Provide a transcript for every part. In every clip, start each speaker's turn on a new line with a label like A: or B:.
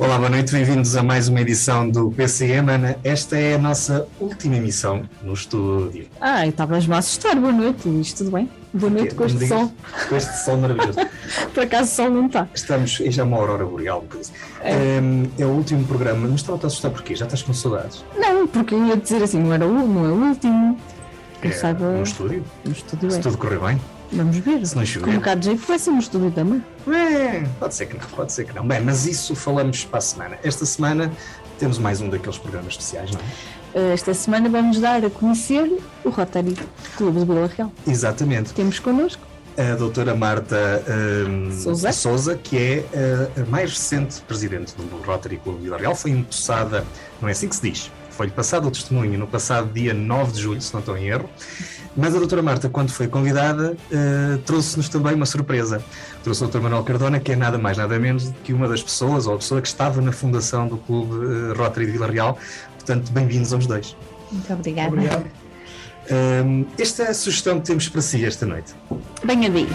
A: Olá, boa noite, bem-vindos a mais uma edição do PCM. Ana, esta é a nossa última emissão no estúdio.
B: Ah, estavas-me a assustar. Boa noite, Luís, tudo bem? Boa noite com este sol.
A: Com este sol maravilhoso.
B: Por acaso o sol não está.
A: Estamos, já é uma aurora boreal, por isso. É. é o último programa, mas estava a assustar porquê? Já estás com saudades?
B: Não, porque eu ia dizer assim, não era o, não é o último.
A: É, saiba... No estúdio?
B: No estúdio,
A: Se
B: é.
A: tudo correr bem?
B: Vamos ver.
A: Se não chover.
B: Com um bocado de jeito vai ser no estúdio também.
A: É, pode ser que não, pode ser que não. Bem, mas isso falamos para a semana. Esta semana temos mais um daqueles programas especiais, não
B: é? Esta semana vamos dar a conhecer o Rotary Clube de Vila Real.
A: Exatamente.
B: Temos connosco
A: a doutora Marta um,
B: Souza.
A: Souza, que é a, a mais recente presidente do Rotary Clube de Vila Real. Foi empossada, não é assim que se diz, foi-lhe passado o testemunho no passado dia 9 de julho, se não estou em erro. Mas a doutora Marta, quando foi convidada, uh, trouxe-nos também uma surpresa. Trouxe o doutor Manuel Cardona, que é nada mais, nada menos que uma das pessoas, ou a pessoa que estava na fundação do Clube uh, Rotary de Vila Real. Portanto, bem-vindos aos dois.
C: Muito obrigada.
A: Obrigado. Um, esta é a sugestão que temos para si esta noite.
B: Daí.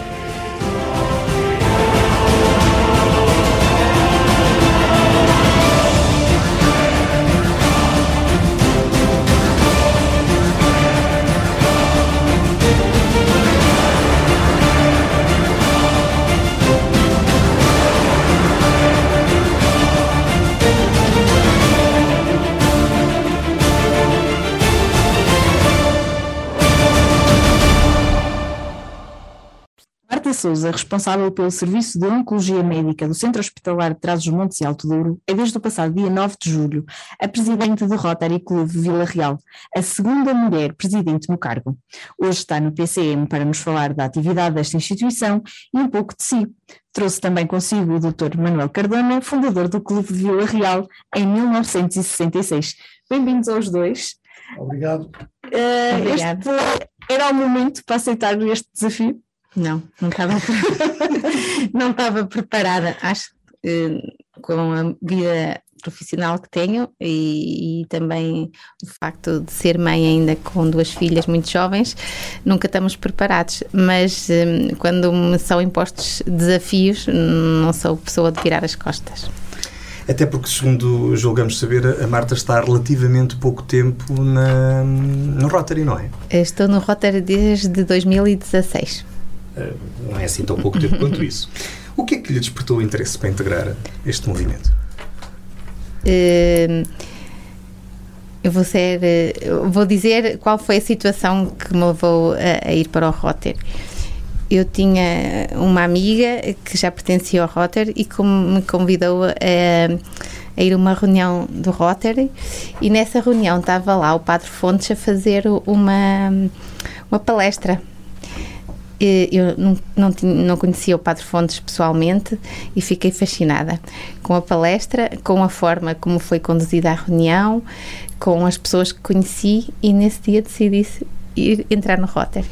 B: Souza, responsável pelo Serviço de Oncologia Médica do Centro Hospitalar de Trás-os-Montes e Alto Douro, é desde o passado dia 9 de julho a presidente do Rotary Clube Vila Real, a segunda mulher presidente no cargo. Hoje está no PCM para nos falar da atividade desta instituição e um pouco de si. Trouxe também consigo o Dr. Manuel Cardona, fundador do Clube de Vila Real em 1966. Bem-vindos aos dois.
D: Obrigado.
B: Uh, Obrigado. Este era o momento para aceitar este desafio?
C: Não, não estava, não estava preparada. Acho que com a vida profissional que tenho e, e, também o facto de ser mãe ainda com duas filhas muito jovens, nunca estamos preparados. Mas um, quando me são impostos desafios, não sou pessoa de virar as costas.
A: Até porque, segundo julgamos saber, a Marta está há relativamente pouco tempo na, no Rotary, não é?
C: Estou no Rotary desde 2016.
A: Eh, não é assim tão pouco tempo quanto isso. O que é que lhe despertou o interesse para integrar este movimento?
C: Uh, eu vou ser, eh, vou dizer qual foi a situação que me levou a, a ir para o Rotter. Eu tinha uma amiga que já pertencia ao Rotter e que me convidou a, a ir a uma reunião do Rotary e nessa reunião estava lá o Padre Fontes a fazer uma, uma palestra eu não, não, tinha, não conhecia o Padre Fontes pessoalmente e fiquei fascinada com a palestra, com a forma como foi conduzida a reunião, com as pessoas que conheci e nesse dia decidi ir entrar no Rotary.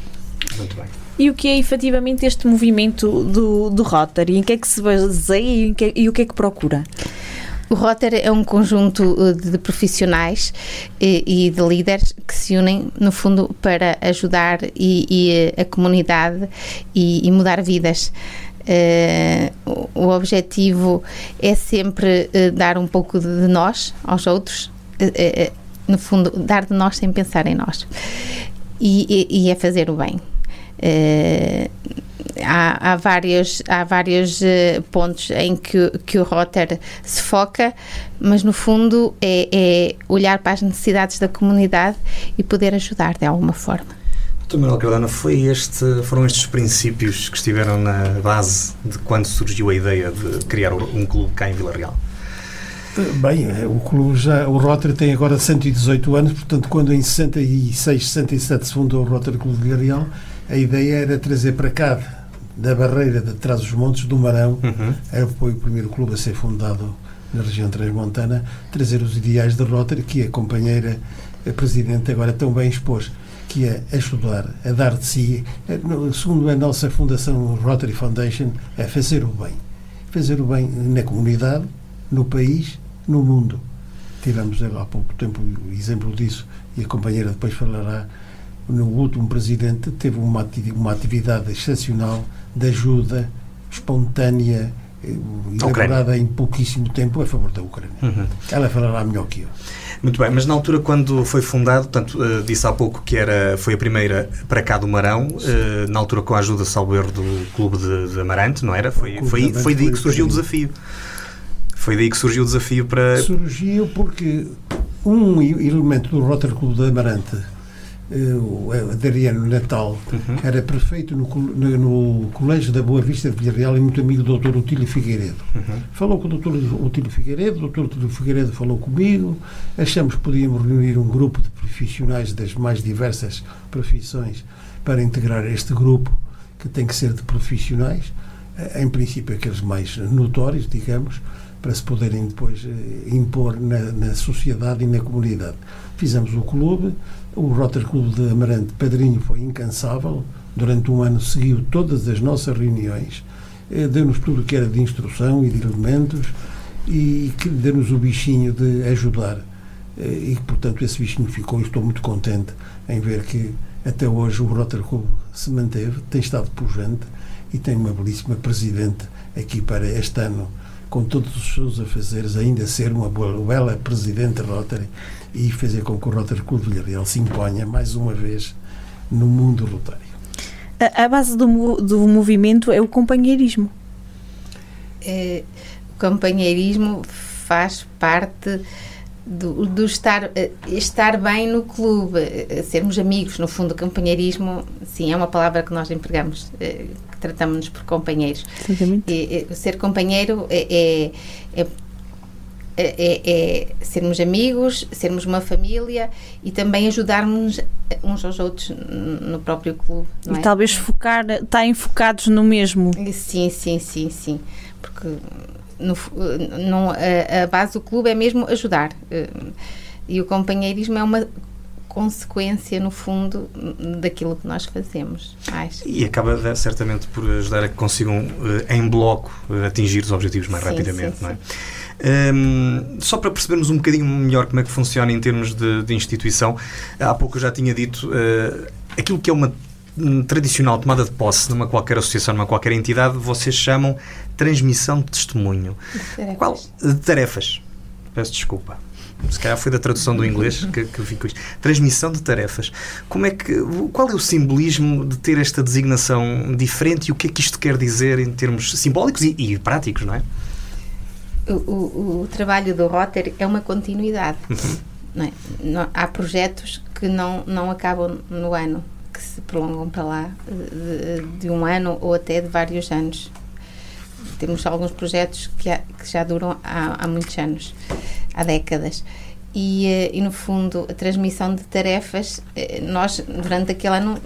A: Muito bem.
B: E o que é efetivamente este movimento do, do Rotary? Em que é que se baseia e, que, e o que é que procura?
C: O Rotary é um conjunto eh, de profissionais e, e de líderes que se unem, no fundo, para ajudar e, e eh, a comunidade e, e mudar vidas. O objetivo é sempre dar um pouco de nós aos outros, no fundo, dar de nós sem pensar em nós. E, e é fazer o bem há, há, vários, há vários uh, pontos em que, que o Rotter se foca, mas no fundo é, é, olhar para as necessidades da comunidade e poder ajudar de alguma forma.
A: Doutor Manuel Cardano, foi este, foram estes princípios que estiveram na base de quando surgiu a ideia de criar um clube cá em Vila Real?
D: Bem, o clube já, o Rotary tem agora 118 anos, portanto, quando em 66, 67 se fundou o Rotary Clube de Vila Real, a ideia era trazer para cá da barreira de trás dos montes do Marão, uhum. foi o primeiro clube a ser fundado na região transmontana, trazer os ideais de Rotary, que a companheira a presidente agora tão bem expôs, que é ajudar, a dar de si, segundo a nossa fundação Rotary Foundation, é fazer o bem. Fazer o bem na comunidade, no país, no mundo. Tivemos há pouco tempo exemplo disso e a companheira depois falará no último presidente teve uma, uma atividade excepcional de ajuda espontânea elaborada em pouquíssimo tempo a favor da Ucrânia. Uhum. Ela falará melhor que eu.
A: Muito bem, mas na altura quando foi fundado, portanto, uh, disse há pouco que era, foi a primeira para cá do Marão, uh, na altura com a ajuda, salvo erro, do Clube de, de Amarante, não era? Foi, foi, foi daí que surgiu o desafio. Foi daí que surgiu o desafio para...
D: Surgiu porque um elemento do Rotary Clube de Amarante o Adriano Natal, uhum. era prefeito no, no, no, Colégio da Boa Vista de Villarreal e muito amigo do Dr. Otílio Figueiredo. Uhum. Falou com o Dr. Otílio Figueiredo, o Dr. Otílio Figueiredo falou comigo, achamos que podíamos reunir um grupo de profissionais das mais diversas profissões para integrar este grupo, que tem que ser de profissionais, eh, em princípio aqueles mais notórios, digamos, para se poderem depois eh, impor na, na sociedade e na comunidade. Fizemos o clube, o Rotary Clube de Amarante Padrinho foi incansável, durante um ano seguiu todas as nossas reuniões, eh, deu-nos tudo o que era de instrução e de elementos e deu-nos o bichinho de ajudar. Eh, e, portanto, esse bichinho ficou e estou muito contente em ver que até hoje o Rotary Clube se manteve, tem estado pujante e tem uma belíssima presidente aqui para este ano, com todos os seus afazeres, ainda ser uma bela presidente Rotary e fazer com que o Rotary Clube de Villarreal se imponha mais uma vez no mundo rotário.
B: A, a base do, do movimento é o companheirismo.
C: É, o companheirismo faz parte do, do, estar, eh, estar bem no clube, eh, sermos amigos, no fundo, o companheirismo, sim, é uma palavra que nós empregamos, eh, que tratamos-nos por companheiros. E, ser companheiro é, é, é é, é, é, sermos amigos, sermos uma família e também ajudarmos uns aos outros no próprio clube.
B: e é? talvez focar, estarem focados no mesmo.
C: Sim, sim, sim, sim. Porque no, no, a, a base do clube é mesmo ajudar. Eh, e o companheirismo é uma consequência, no fundo, daquilo que nós fazemos. Mais.
A: E acaba certamente por ajudar a que consigam, eh, em bloco, atingir os objetivos mais sim, rapidamente, sim, não é? Sim. Um, só para percebermos um bocadinho melhor como é que funciona em termos de, de instituição, há pouco eu já tinha dito uh, aquilo que é uma tradicional tomada de posse numa qualquer associação, numa qualquer entidade, vocês chamam transmissão de testemunho.
C: De tarefas.
A: Qual, de tarefas. Peço desculpa. Se calhar foi da tradução do inglês que, que vi com isto. Transmissão de tarefas. Como é que, qual é o simbolismo de ter esta designação diferente e o que é que isto quer dizer em termos simbólicos e, e práticos, não é?
C: O, o, o, trabalho do Rotary é uma continuidade. Uhum. Não é? não, há projetos que não, não acabam no ano, que se prolongam para lá de, de um ano ou até de vários anos. Temos alguns projetos que, há, que já duram há, há, muitos anos, há décadas. E, eh, e, no fundo, a transmissão de tarefas, eh, nós, durante aquele ano,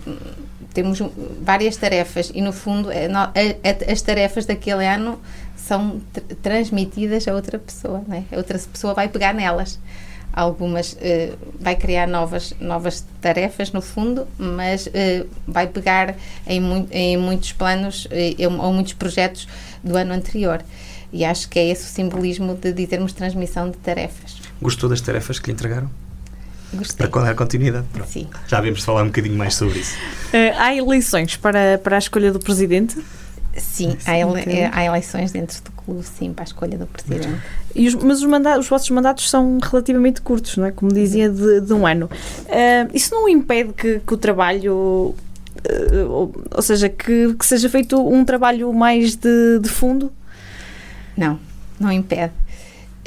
C: temos várias tarefas e, no fundo, é as tarefas daquele ano são transmitidas a outra pessoa, né? a outra pessoa vai pegar nelas. Algumas uh, vai criar novas, novas tarefas, no fundo, mas uh, vai pegar em, mu em muitos planos uh, ou muitos projetos do ano anterior. E acho que é esse o simbolismo de, de termos transmissão de tarefas.
A: Gostou das tarefas que lhe entregaram?
C: Gostei.
A: Para dar continuidade?
C: Pronto. Sim.
A: Já vemos falar um bocadinho mais sobre isso.
B: há eleições para, para a escolha do presidente?
C: Sim, há, ele, é, há, eleições dentro do clube, sim, para a escolha do presidente.
B: Os, mas os, mandatos, os vossos mandatos são relativamente curtos, não é? Como dizia, de, de um ano. Uh, isso não impede que, que o trabalho uh, ou, ou, seja, que, que, seja feito um trabalho mais de, de fundo?
C: Não, não impede.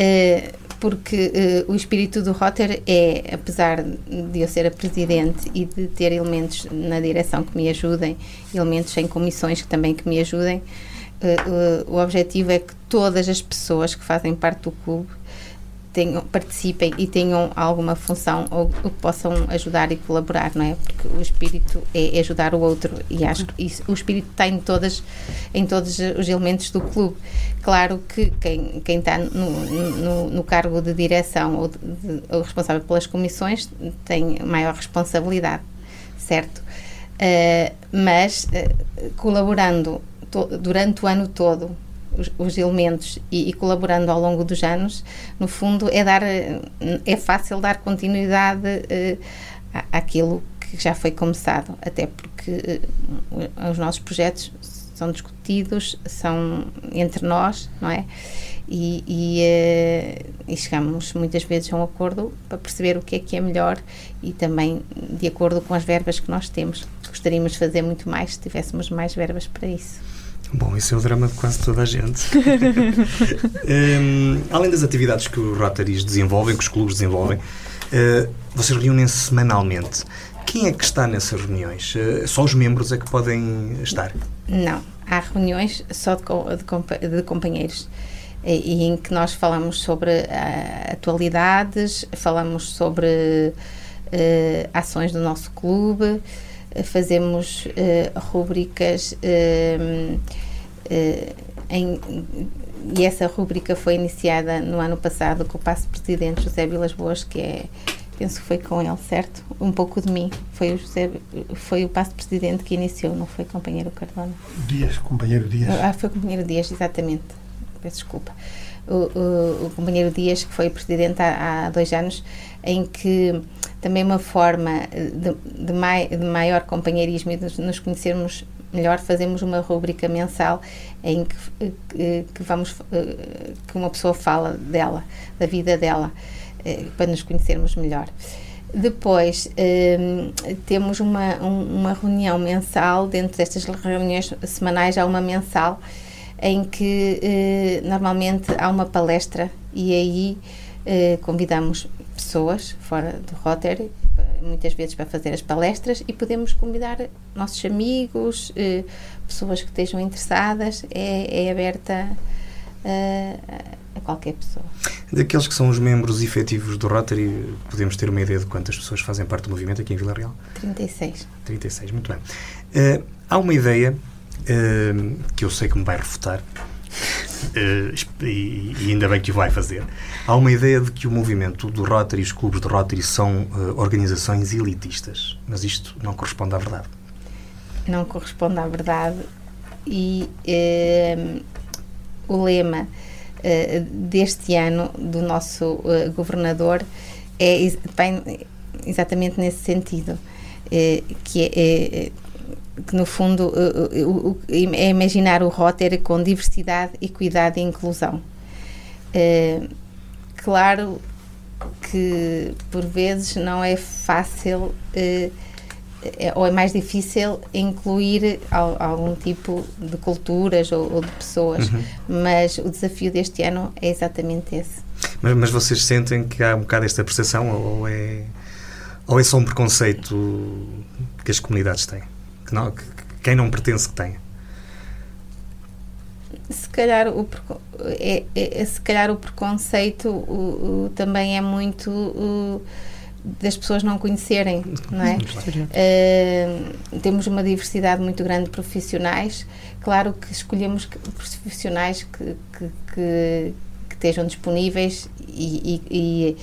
C: Uh, porque uh, o espírito do Rotter é, apesar de eu ser a presidente e de ter elementos na direção que me ajudem, elementos em comissões que também que me ajudem, uh, uh, o objetivo é que todas as pessoas que fazem parte do clube tenham, participem e tenham alguma função ou, ou, possam ajudar e colaborar, não é? Porque o espírito é, é ajudar o outro e acho que isso, o espírito está em, todas, em todos os elementos do clube. Claro que quem, quem está no, no, no cargo de direção ou, de, ou responsável pelas comissões tem maior responsabilidade, certo? Uh, mas uh, colaborando to, durante o ano todo os, os elementos e, e, colaborando ao longo dos anos, no fundo é dar é fácil dar continuidade uh, àquilo que já foi começado, até porque uh, os nossos projetos são discutidos, são entre nós, não é? E, e, eh, e, chegamos muitas vezes a um acordo para perceber o que é que é melhor e também de acordo com as verbas que nós temos. Gostaríamos de fazer muito mais se tivéssemos mais verbas para isso.
A: Bom, isso é o drama de quase toda a gente. um, além das atividades que os Rotaries desenvolvem, que os clubes desenvolvem, uh, vocês reúnem-se semanalmente. Quem é que está nessas reuniões? Uh, só os membros é que podem estar?
C: Não, há reuniões só de, de, de companheiros e em que nós falamos sobre uh, atualidades, falamos sobre ações do nosso clube, fazemos rubricas em, e essa rubrica foi iniciada no ano passado com o passo presidente José Vilas Boas, que é penso que foi com ele, certo? Um pouco de mim. Foi o, José, foi o passo presidente que iniciou, não foi companheiro Cardona?
D: Dias, companheiro Dias.
C: Ah, foi companheiro Dias, exatamente peço desculpa, o, o, o companheiro Dias, que foi presidente há, há, dois anos, em que também uma forma de, de, mai, de maior companheirismo e de nos conhecermos melhor, fazemos uma rubrica mensal em que, que, que vamos que uma pessoa fala dela, da vida dela, eh, para nos conhecermos melhor. Depois temos uma, uma reunião mensal, dentro destas reuniões semanais há uma mensal em que eh, normalmente há uma palestra e aí eh, convidamos pessoas fora do Rotary, muitas vezes para fazer as palestras e podemos convidar nossos amigos, eh, pessoas que estejam interessadas, é, é aberta a qualquer pessoa.
A: Daqueles que são os membros efetivos do Rotary, podemos ter uma ideia de quantas pessoas fazem parte do movimento aqui em Vila Real?
C: 36.
A: 36, muito bem. Uh, há uma ideia uh, que eu sei que me vai refutar, uh, e, e, ainda bem que o vai fazer. Há uma ideia de que o movimento do Rotary, os clubes de Rotary, são uh, organizações elitistas, mas isto não corresponde à verdade.
C: Não corresponde à verdade, e ehm, o lema eh, deste ano do nosso governador é exatamente nesse sentido. que é que no fundo é imaginar o Rotary com diversidade, equidade e inclusão. É, claro que por vezes não é fácil é, é, ou é mais difícil incluir algum tipo de culturas ou, ou de pessoas, uhum. mas o desafio deste ano é exatamente esse.
A: Mas, mas, vocês sentem que há um bocado esta percepção ou é, ou é só um preconceito que as comunidades têm? Que, não, que quem não pertence que tenha?
C: Se calhar o, é, é, é, se calhar o preconceito o, o, também é muito das pessoas não conhecerem, não é? Uh, temos uma diversidade muito grande de profissionais. Claro que escolhemos profissionais que, que, que, que estejam disponíveis e, e, e,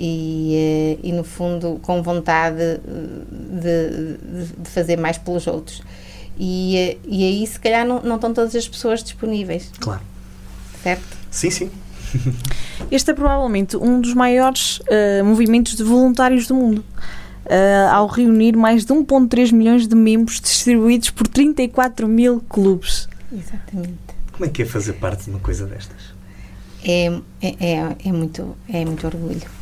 C: eh, e, no fundo com vontade de, de, de, fazer mais pelos outros. E, eh, e aí, se calhar, não, não estão todas as pessoas disponíveis.
A: Claro.
C: Certo?
A: Sim, sim.
B: Este é provavelmente um dos maiores uh, movimentos de voluntários do mundo. Uh, ao reunir mais de 1,3 milhões de membros distribuídos por 34 mil clubes.
C: Exatamente.
A: Como é que é fazer parte de uma coisa destas?
C: É, é, é, é muito, é muito orgulho.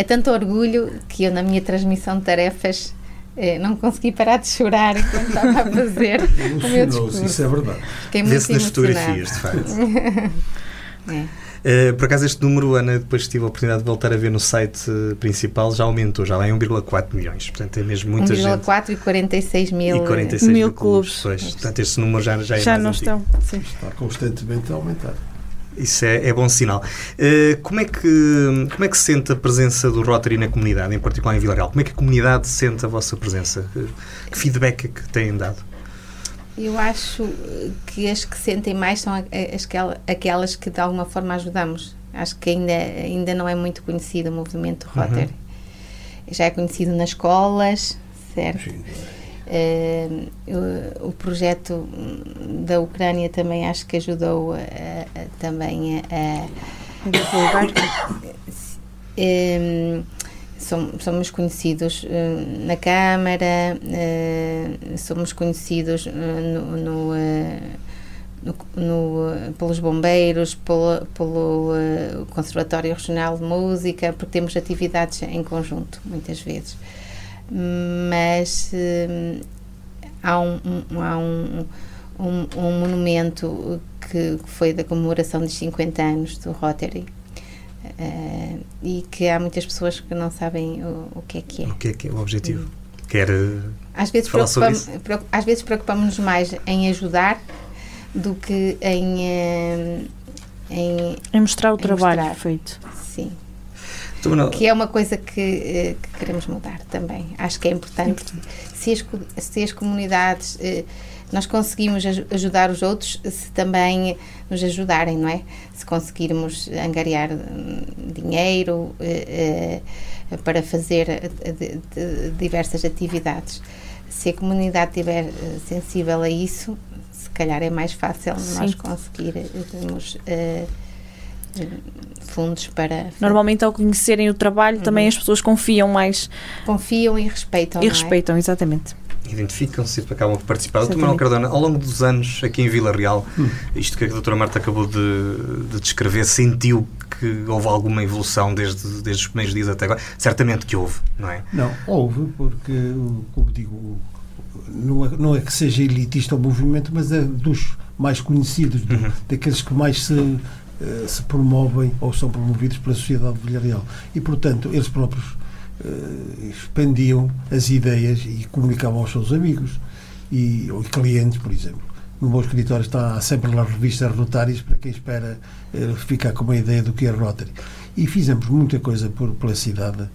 C: É tanto orgulho que eu, na minha transmissão de tarefas, eh, não consegui parar de chorar enquanto estava a fazer o meu discurso.
D: Isso é verdade.
A: Vê-se nas fotografias, de facto. é. Uh, por acaso, este número, Ana, depois tive a oportunidade de voltar a ver no site principal, já aumentou, já vai 1,4 milhões. Portanto, é mesmo muita 1, gente.
C: 1,4 e 46 mil,
A: e 46 mil, mil clubes. clubes. Portanto, este número já, já é
B: Já não
A: antigo.
B: estão. Sim.
D: Está constantemente a aumentar.
A: Isso é, é bom sinal. Uh, como, é que, como é que se sente a presença do Rotary na comunidade, em particular em Vila Real? Como é que a comunidade sente a vossa presença? Que feedback é que têm dado?
C: Eu acho que as que sentem mais são as que, aquelas que de alguma forma ajudamos. Acho que ainda, ainda não é muito conhecido o movimento Rotary. Uhum. Já é conhecido nas escolas, certo? Sim. Uh, o, o, projeto da Ucrânia também acho que ajudou a, a, também a, a divulgar. Um, somos conhecidos uh, na Câmara, uh, somos conhecidos no, no, no, no, pelos bombeiros, pelo, pelo Conservatório Regional de Música, porque temos atividades em conjunto, muitas vezes. Mas há um, um, há um, um, um monumento que foi da comemoração dos 50 anos do Rotary, Uh, e que há muitas pessoas que não sabem o, o que é que é.
A: O que é que é o objetivo? Hum. Quer
C: às vezes preocupamos, às vezes preocupamos-nos mais em ajudar do que em
B: uh, em, em, mostrar o em trabalho mostrar. feito.
C: Sim. Que é uma coisa que, uh, que, queremos mudar também. Acho que é importante. Se as, se as comunidades nós conseguimos ajudar os outros se também nos ajudarem, não é? Se conseguirmos angariar hum, dinheiro eh, eh, para fazer eh, diversas atividades. Se a comunidade estiver sensível a isso, se calhar é mais fácil Sim. nós conseguirmos fundos para.
B: Normalmente, ao conhecerem o trabalho, uhum. também as pessoas confiam mais.
C: Confiam e respeitam.
B: E é? respeitam,
C: é?
B: exatamente
A: identificam-se e acabam por participar. Doutor Manuel Cardona, ao longo dos anos aqui em Vila Real, hum. isto que a doutora Marta acabou de, de, descrever, sentiu que houve alguma evolução desde, desde os primeiros dias até agora? Certamente que houve, não é?
D: Não, houve, porque, como digo, não é, não é que seja elitista o movimento, mas é dos mais conhecidos, do, uhum. daqueles que mais se, uh, se promovem ou são promovidos pela sociedade de Vila Real. E, portanto, eles próprios uh, expandiam as ideias e comunicavam aos seus amigos e ou clientes, por exemplo. No meu escritório está sempre lá revistas rotárias para quem espera uh, ficar com uma ideia do que é Rotary. E fizemos muita coisa por, pela cidade,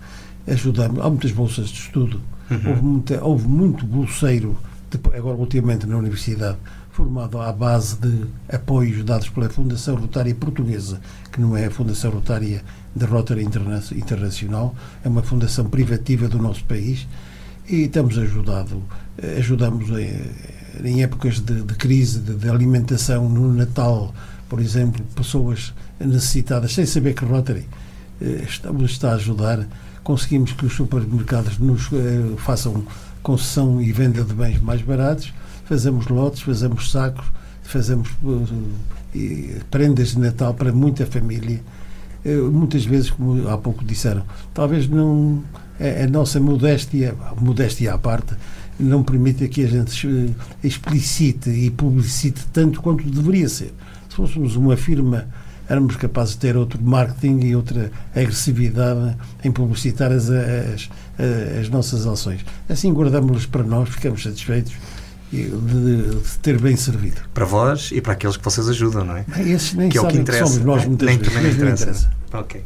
D: ajudamos, há muitas bolsas de estudo, uhum. houve, muita, houve muito bolseiro, agora ultimamente na universidade, formado à base de apoios dados pela Fundação Rotária Portuguesa, que não é a Fundação Rotária da Rotary Interna Internacional, é uma fundação privativa do nosso país e estamos ajudado, ajudamos em, em épocas de, de crise de, de, alimentação no Natal, por exemplo, pessoas necessitadas, sem saber que Rotary eh, estamos está a ajudar, conseguimos que os supermercados nos eh, façam concessão e venda de bens mais baratos, fazemos lotes, fazemos sacos, fazemos uh, prendas de Natal para muita família muitas vezes, como há pouco disseram, talvez não a, a nossa modéstia, modéstia à parte, não permita que a gente explicite e publicite tanto quanto deveria ser. Se fôssemos uma firma, éramos capazes de ter outro marketing e outra agressividade em publicitar as, as, as nossas ações. Assim guardamos-las para nós, ficamos satisfeitos de, de, ter bem servido.
A: Para vós e para aqueles que vocês ajudam, não é?
D: Esses nem que é o que interessa. Que somos nós muitas nem, vezes, nem interessa. interessa.
A: Ok.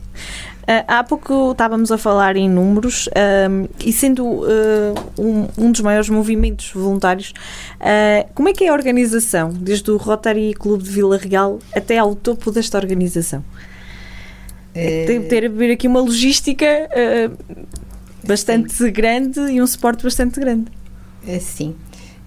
B: Uh, há pouco estávamos a falar em números uh, e sendo uh, um, um, dos maiores movimentos voluntários, como é que é a organização, desde o Rotary Clube de Vila Real até ao topo desta organização? Tem que ter a ver aqui uma logística bastante Sim. grande e um suporte bastante grande.
C: Sim.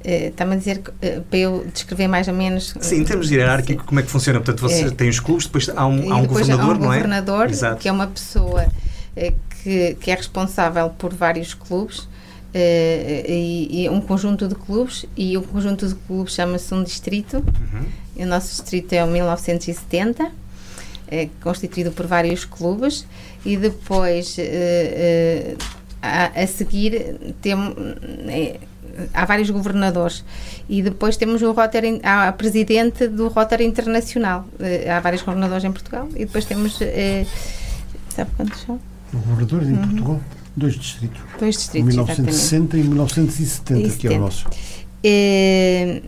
C: Uh, Está-me a dizer uh, para eu descrever mais ou menos.
A: Sim, em termos de hierárquico, como é que funciona? Portanto, você é. tem os clubes, depois há um, há um governador, há um
C: não é? governador, que é uma pessoa uh, que, que é responsável por vários clubes. E, e, um conjunto de clubes e o conjunto de clubes chama-se um distrito uhum. o nosso distrito é o 1970 é constituído por vários clubes e depois a, a seguir temos há vários governadores e depois temos o Rotary, há a presidente do Rotary Internacional. Eh, há vários governadores em Portugal e depois temos. Eh, sabe quantos são?
D: Governadores em uhum. Portugal? Dois distritos.
C: Dois distritos.
D: 1960 exatamente. e 1970, e que é o nosso.
C: Eh,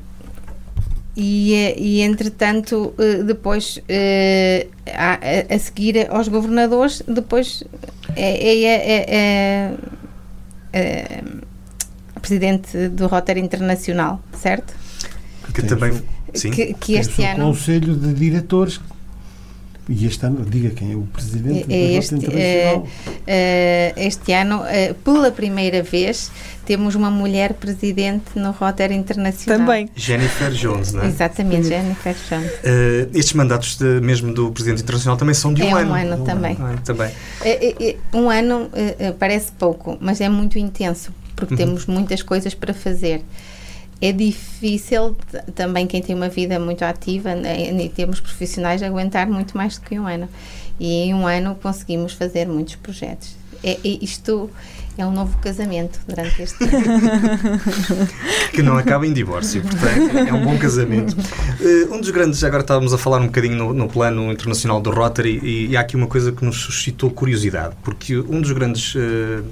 C: e, e, entretanto, depois, a, a, seguir aos governadores, depois é, é, é, é presidente do Rotary Internacional, certo?
A: Que também. Sim.
C: Que, que este ano.
D: O Conselho de Diretores E este ano, diga quem é o presidente
C: É
D: da
C: este,
D: Rota Internacional.
C: eh, eh, este ano, eh, pela primeira vez, temos uma mulher presidente no Rotary Internacional.
B: Também.
A: Jennifer Jones, não é?
C: Exatamente, Jennifer Jones.
A: Eh, estes mandatos de- mesmo do Presidente Internacional também são de um
C: É um
A: ano.
C: ano
A: um
C: também.
A: Ah, também.
C: É, é, é, Um ano eh, eh, parece pouco, mas é muito intenso, porque temos muitas coisas para fazer. É difícil também quem tem uma vida muito ativa né, em termos profissionais aguentar muito mais do que um ano. E em um ano conseguimos fazer muitos projetos. É, é- isto é um novo casamento durante este ano.
A: que não acaba em divórcio, portanto é um bom casamento. Eh, um dos grandes, agora estávamos a falar um bocadinho no, no plano internacional do Rotary e, e há aqui uma coisa que nos suscitou curiosidade, porque um dos grandes eh,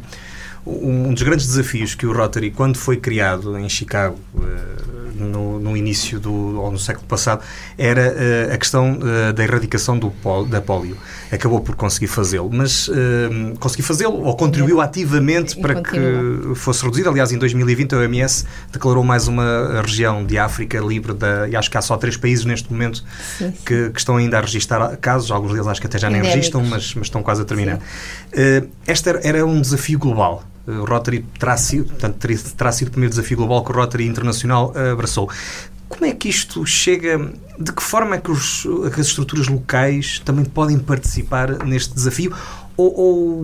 A: um dos grandes desafios que o Rotary, quando foi criado em Chicago, eh, no, no início do, ou no século passado, era eh, a questão eh, da erradicação do pol, da polio. Acabou por conseguir fazê-lo, mas eh, conseguiu fazê-lo ou contribuiu ativamente
C: E
A: para
C: continua.
A: que fosse reduzido. Aliás, em 2020 a OMS declarou mais uma região de África livre da, e acho que há só três países neste momento
C: Sim, sim.
A: que, que estão ainda a registrar casos, alguns deles acho que até já nem
C: Endémicos.
A: registram, mas, mas estão quase a terminar. Este era, era um desafio global. Eh, O Rotary terá sido, portanto, terá sido o primeiro desafio global que o Rotary Internacional eh, abraçou. Como é que isto chega? De que forma é que, os- que as estruturas locais também podem participar neste desafio? Ou, ou,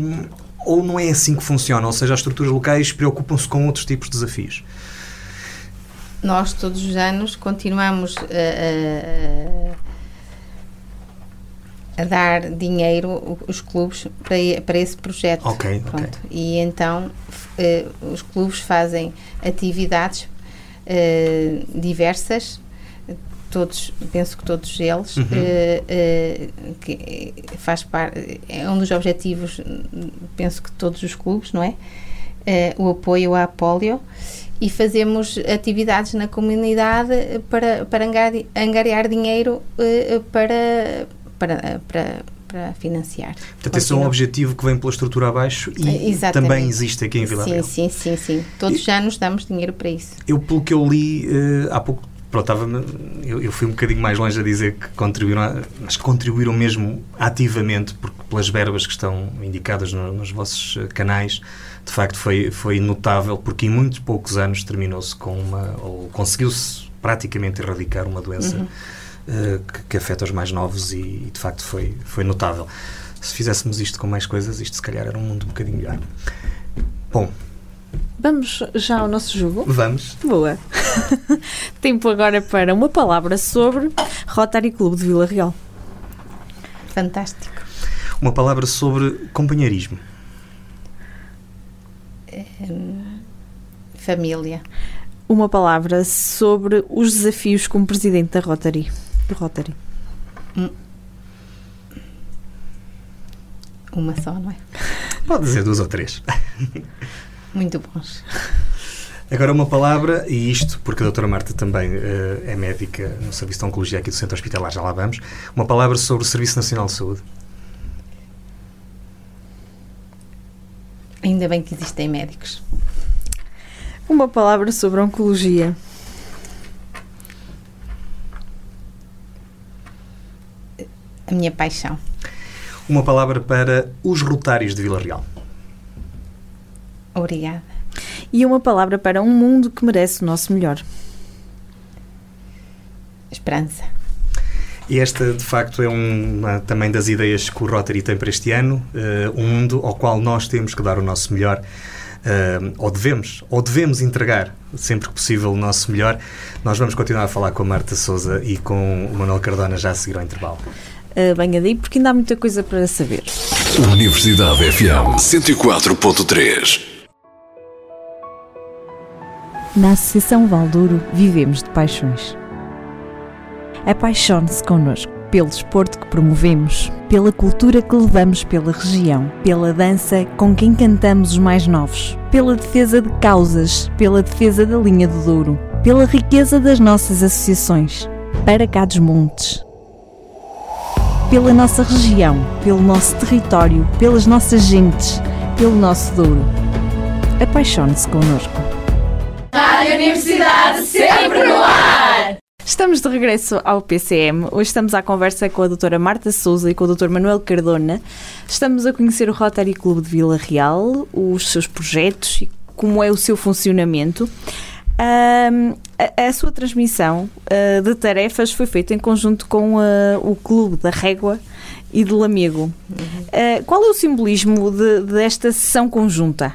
A: ou não é assim que funciona? Ou seja, as estruturas locais preocupam-se com outros tipos de desafios?
C: Nós todos os anos continuamos a, a- a dar dinheiro os clubes para, para esse projeto.
A: Ok, ok.
C: Pronto. E então eh, os clubes fazem atividades eh, diversas, todos, penso que todos eles,
A: Uhum.
C: eh, que faz parte, é um dos objetivos, penso que todos os clubes, não é? O apoio à polio e fazemos atividades na comunidade para, para angari- angariar dinheiro para, para, para, para financiar.
A: Portanto, esse é um objetivo que vem pela estrutura abaixo e
C: Exatamente.
A: também existe aqui em Vila
C: Sim,
A: Real.
C: sim, sim, sim. Todos os anos damos dinheiro para isso.
A: Eu, pelo que eu li eh, há pouco, pronto, estava, eu, eu fui um bocadinho mais longe a dizer que contribuíram, a- mas contribuíram mesmo ativamente, porque pelas verbas que estão indicadas no- nos vossos eh, canais, de facto foi, foi notável, porque em muitos poucos anos terminou-se com uma, ou conseguiu-se praticamente erradicar uma doença eh, que, que afeta os mais novos e, e, de facto foi, foi notável. Se fizéssemos isto com mais coisas, isto se calhar era um mundo um bocadinho melhor. Bom,
B: Vamos já ao nosso jogo?
A: vamos.
B: Boa. Tempo agora para uma palavra sobre Rotary Clube de Vila Real.
C: Fantástico.
A: Uma palavra sobre companheirismo.
C: Família.
B: Uma palavra sobre os desafios como presidente da Rotary. Do Rotary.
C: Uma só, não é?
A: Pode dizer duas ou três.
C: Muito bons.
A: Agora uma palavra, e isto porque a doutora Marta também eh, é médica no Serviço de Oncologia aqui do Centro Hospitalar, já lá vamos. Uma palavra sobre o Serviço Nacional de Saúde.
C: Ainda bem que existem médicos.
B: Uma palavra sobre oncologia.
C: A minha paixão.
A: Uma palavra para os rotários de Vila Real.
C: Obrigada.
B: E uma palavra para um mundo que merece o nosso melhor.
C: Esperança.
A: E esta, de facto, é uma também das ideias que o Rotary tem para este ano, eh, um mundo ao qual nós temos que dar o nosso melhor, eh, ou devemos, ou devemos entregar sempre que possível o nosso melhor. Nós vamos continuar a falar com a Marta Souza e com o Manuel Cardona já a seguir ao intervalo.
B: Uh, venha daí porque ainda há muita coisa para saber.
E: Universidade FM 104.3.
B: Na Associação Valdouro vivemos de paixões. Apaixone-se connosco pelo desporto que promovemos, pela cultura que levamos pela região, pela dança com quem cantamos os mais novos, pela defesa de causas, pela defesa da linha do Douro, pela riqueza das nossas associações, para cá dos montes. Pela nossa região, pelo nosso território, pelas nossas gentes, pelo nosso Douro. Apaixone-se connosco.
F: Estamos de regresso ao PCM. Hoje estamos à conversa com a doutora Marta Souza e com o doutor Manuel Cardona. Estamos a conhecer o Rotary Clube de Vila Real, os seus projetos e como é o seu funcionamento. Um, a, a, sua transmissão uh, de tarefas foi feita em conjunto com uh, o Clube da Régua e de Lamego. Uhum. Uh, qual é o simbolismo de, desta sessão conjunta?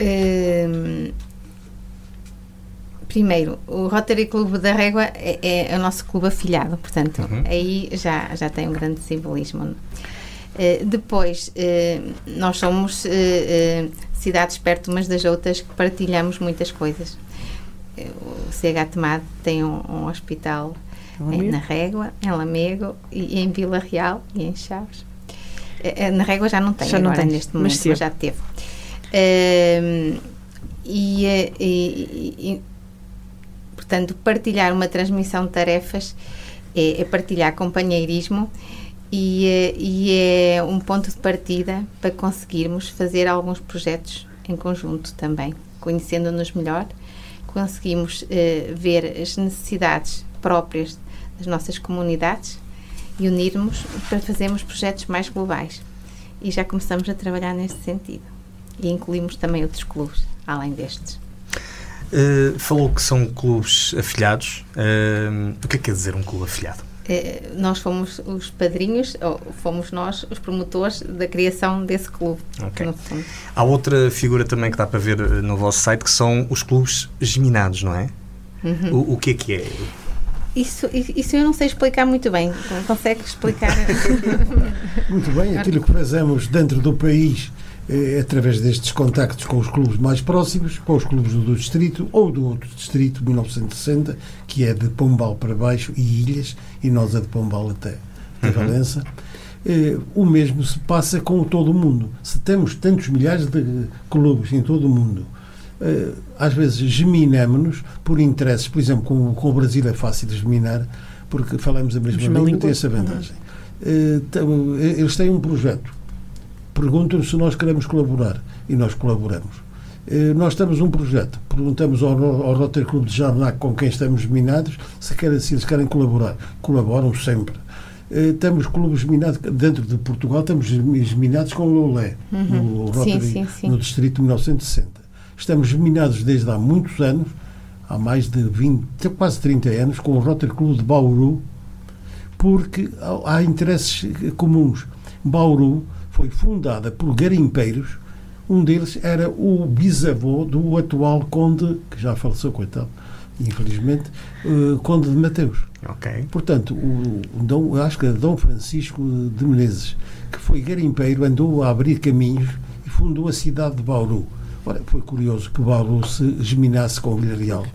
C: Um, primeiro, o Rotary Clube da Régua é, é o nosso clube afiliado, portanto, uhum. aí já, já tem um grande simbolismo. Uh, depois, uh, nós somos uh, cidades perto umas das outras que partilhamos muitas coisas. O CH Tomado tem um, um hospital em, na Régua, em Lamego e, e, em Vila Real e em Chaves. Na Régua já não tem já agora, não tem, neste momento, mas, mas já teve. e, e, e Portanto, partilhar uma transmissão de tarefas é, é partilhar companheirismo e, é, e, é um ponto de partida para conseguirmos fazer alguns projetos em conjunto também. Conhecendo-nos melhor, conseguimos eh, ver as necessidades próprias das nossas comunidades e unirmos para fazermos projetos mais globais. E já começamos a trabalhar nesse sentido. E incluímos também outros clubes, além destes.
A: Uh, falou que são clubes afiliados. Uh, o que é que quer dizer um clube afiliado?
C: Uh, nós fomos os padrinhos, ou fomos nós os promotores da criação desse clube.
A: Okay. Há outra figura também que dá para ver no vosso site que são os clubes geminados, não é? Uhum. O, o que é que é?
C: Isso, isso eu não sei explicar muito bem. Consegue explicar?
D: muito bem. Aquilo que fazemos dentro do país é, através destes contactos com os clubes mais próximos, com os clubes do distrito ou do outro distrito, 1960, que é de Pombal para baixo e Ilhas, e nós é de Pombal até, até uhum. Valença. É, o mesmo se passa com todo o mundo. Se temos tantos milhares de clubes em todo o mundo, é, às vezes geminamos-nos por interesses, por exemplo, com, com o Brasil é fácil de geminar, porque falamos a mesma língua, tem essa vantagem. Uhum. Eles têm um projeto perguntam se nós queremos colaborar e nós colaboramos. Eh, nós temos um projeto, perguntamos ao, ao Rotary Clube de Jarnac com quem estamos minados se, querem, se eles querem colaborar. Colaboram sempre. Eh, temos clubes minados dentro de Portugal, estamos minados com o Lolé, uhum. no, Rotary, sim, sim, sim. no Distrito de 1960. Estamos minados desde há muitos anos, há mais de 20, quase 30 anos, com o Rotary Clube de Bauru, porque há interesses comuns. Bauru foi fundada por garimpeiros. Um deles era o bisavô do atual conde, que já faleceu, coitado, infelizmente, uh, conde de Mateus.
A: Ok.
D: Portanto, o, o Dom, acho que é Dom Francisco de Menezes, que foi garimpeiro, andou a abrir caminhos e fundou a cidade de Bauru. Ora, foi curioso que Bauru se geminasse com Vila Real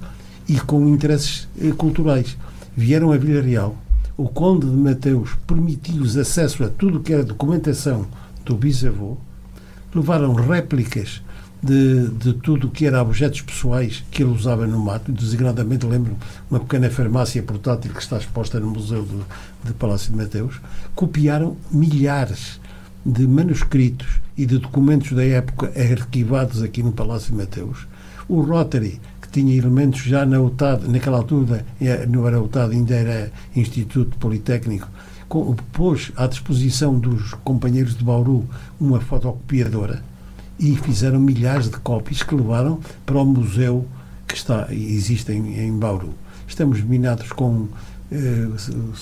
D: e com interesses eh, culturais. Vieram a Vila Real. O Conde de Mateus permitiu-lhes acesso a tudo que era documentação do bisavô, levaram réplicas de, de tudo o que era objetos pessoais que ele usava no mato. Designadamente lembro uma pequena farmácia portátil que está exposta no Museu de, de Palácio de Mateus. Copiaram milhares de manuscritos e de documentos da época arquivados aqui no Palácio de Mateus. O Rotary, que tinha elementos já na UTAD, naquela altura eh, não era UTAD, ainda era Instituto Politécnico, pôs à disposição dos companheiros de Bauru uma fotocopiadora e fizeram milhares de cópias que levaram para o museu que está existe em, em Bauru. Estamos minados com eh,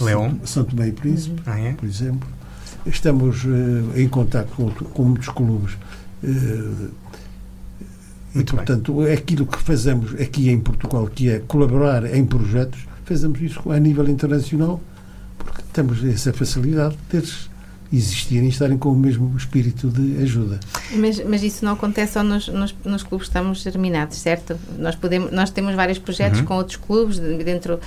A: Leão.
D: Santo Meio Príncipe,
A: ah, é?
D: por exemplo. Estamos eh, em contato com, com muitos clubes. Eh, e, portanto, bem. aquilo que fazemos aqui em Portugal, que é colaborar em projetos, fazemos isso a nível internacional temos essa facilidade de teres existirem e estarem com o mesmo espírito de ajuda.
C: Mas, mas isso não acontece só nos, nos, nos clubes que estamos germinados, certo? Nós, podemos, nós temos vários projetos uhum. com outros clubes dentro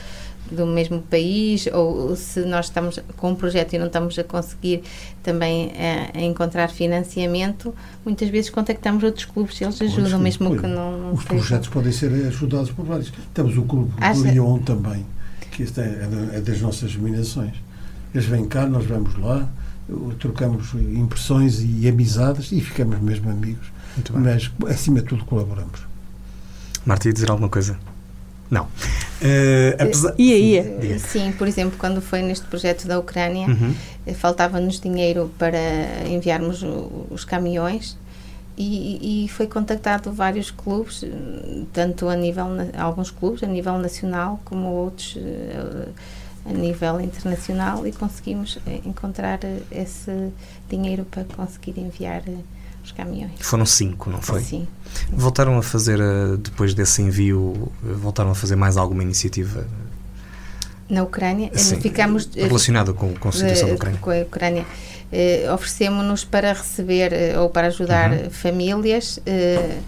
C: do mesmo país ou se nós estamos com um projeto e não estamos a conseguir também a, a encontrar financiamento, muitas vezes contactamos outros clubes e eles ajudam, mesmo que não, não
D: Os projetos podem ser ajudados por vários. Temos o clube Acha... do Lyon também, que isto é, é das nossas dominações. Eles vêm cá, nós vamos lá, trocamos impressões e amizades e ficamos mesmo amigos. Mas, acima de tudo, colaboramos.
A: Marta, ia dizer alguma coisa? Não. Uh, apesar...
F: E aí?
A: Diga.
C: Sim, por exemplo, quando foi neste projeto da Ucrânia,
A: Uhum.
C: eh, faltava-nos dinheiro para enviarmos os caminhões e, e foi contactado vários clubes, eh, tanto a nível, alguns clubes a nível nacional como outros a nível internacional e conseguimos eh, encontrar eh, esse dinheiro para conseguir enviar eh, os caminhões.
A: Foram cinco, não foi?
C: Sim.
A: Voltaram a fazer, depois desse envio, voltaram a fazer mais alguma iniciativa
C: Na Ucrânia,
A: Sim,
C: ficamos
A: relacionada com, com a situação da Ucrânia?
C: com a Ucrânia. Eh, Oferecemos-nos para receber ou para ajudar
A: Uhum.
C: famílias eh,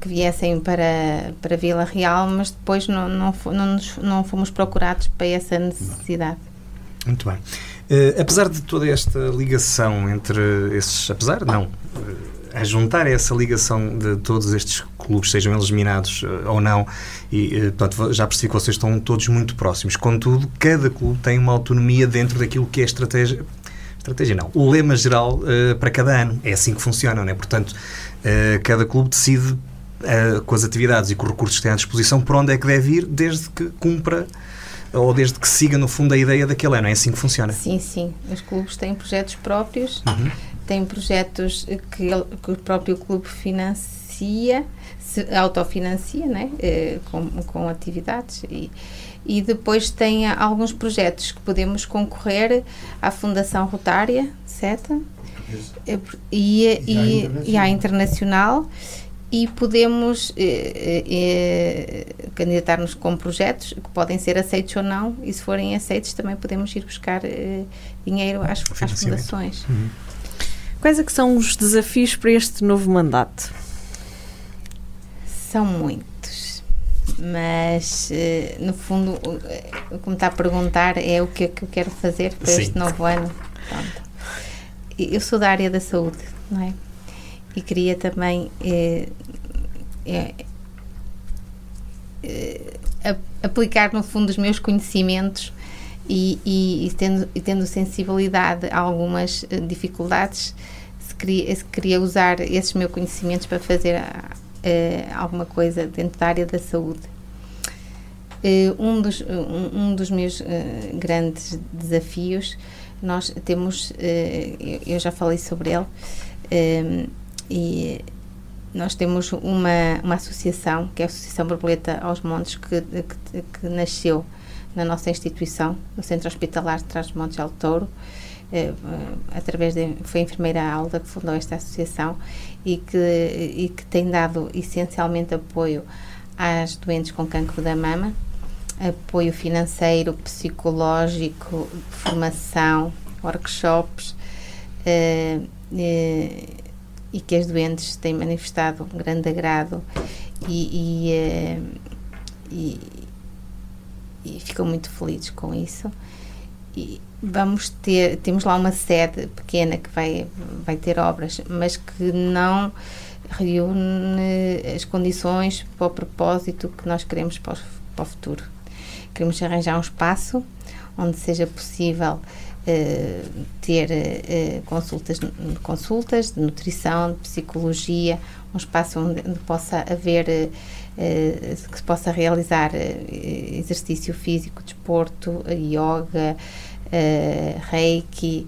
C: que viessem para, para Vila Real, mas depois não, não, não, não fomos procurados para essa necessidade.
A: Muito bem. Eh, apesar de toda esta ligação entre esses. Apesar, não. eh, a juntar essa ligação de todos estes clubes, sejam eles minados eh, ou não, e eh, portanto, já percebi que vocês estão todos muito próximos. Contudo, cada clube tem uma autonomia dentro daquilo que é a estratégia. Estratégia não. O lema geral eh, para cada ano. É assim que funciona, não é? Portanto, eh, cada clube decide eh, com as atividades e com os recursos que tem à disposição por onde é que deve ir, desde que cumpra ou desde que siga, no fundo, a ideia daquele ano. É assim que funciona.
C: Sim, sim. Os clubes têm projetos próprios,
A: Uhum.
C: têm projetos que, que o próprio clube financia, se autofinancia, né? Eh, com, com atividades. E, e depois tem alguns projetos que podemos concorrer à Fundação Rotária, certo? Por- E, e, e à Internacional. E podemos eh, eh, eh, candidatar-nos com projetos que podem ser aceitos ou não, e se forem aceitos também podemos ir buscar eh, dinheiro às, às fundações.
F: Quais é que são os desafios para este novo mandato?
C: São muitos, mas eh, no fundo o eh, o que me está a perguntar é o que é que eu quero fazer para
A: Sim.
C: este novo ano. Pronto. Eu sou da área da saúde, não é? E queria também eh, eh, eh, a- aplicar no fundo os meus conhecimentos e, e- e tendo, e tendo sensibilidade a algumas eh, dificuldades, se queria, se queria usar esses meus conhecimentos para fazer eh, alguma coisa dentro da área da saúde. Eh, um, dos, um, um dos meus eh, grandes desafios, nós temos, eh, eu, já falei sobre ele, eh, e nós temos uma, uma associação, que é a Associação Borboleta aos Montes, que, que, que nasceu na nossa instituição, no Centro Hospitalar de Trás-os-Montes de Alto Touro, eh, através de, foi a enfermeira Alda que fundou esta associação e que, e que tem dado essencialmente apoio às doentes com cancro da mama, apoio financeiro, psicológico, formação, workshops, eh, eh, e que as doentes têm manifestado um grande agrado e, e, eh, e, e ficam muito felizes com isso. E vamos ter, temos lá uma sede pequena que vai, vai ter obras, mas que não reúne as condições para o propósito que nós queremos para o, para o futuro. Queremos arranjar um espaço onde seja possível eh, ter eh, consultas, consultas de nutrição, de psicologia, um espaço onde, possa haver, eh, que se possa realizar exercício físico, desporto, yoga, reiki,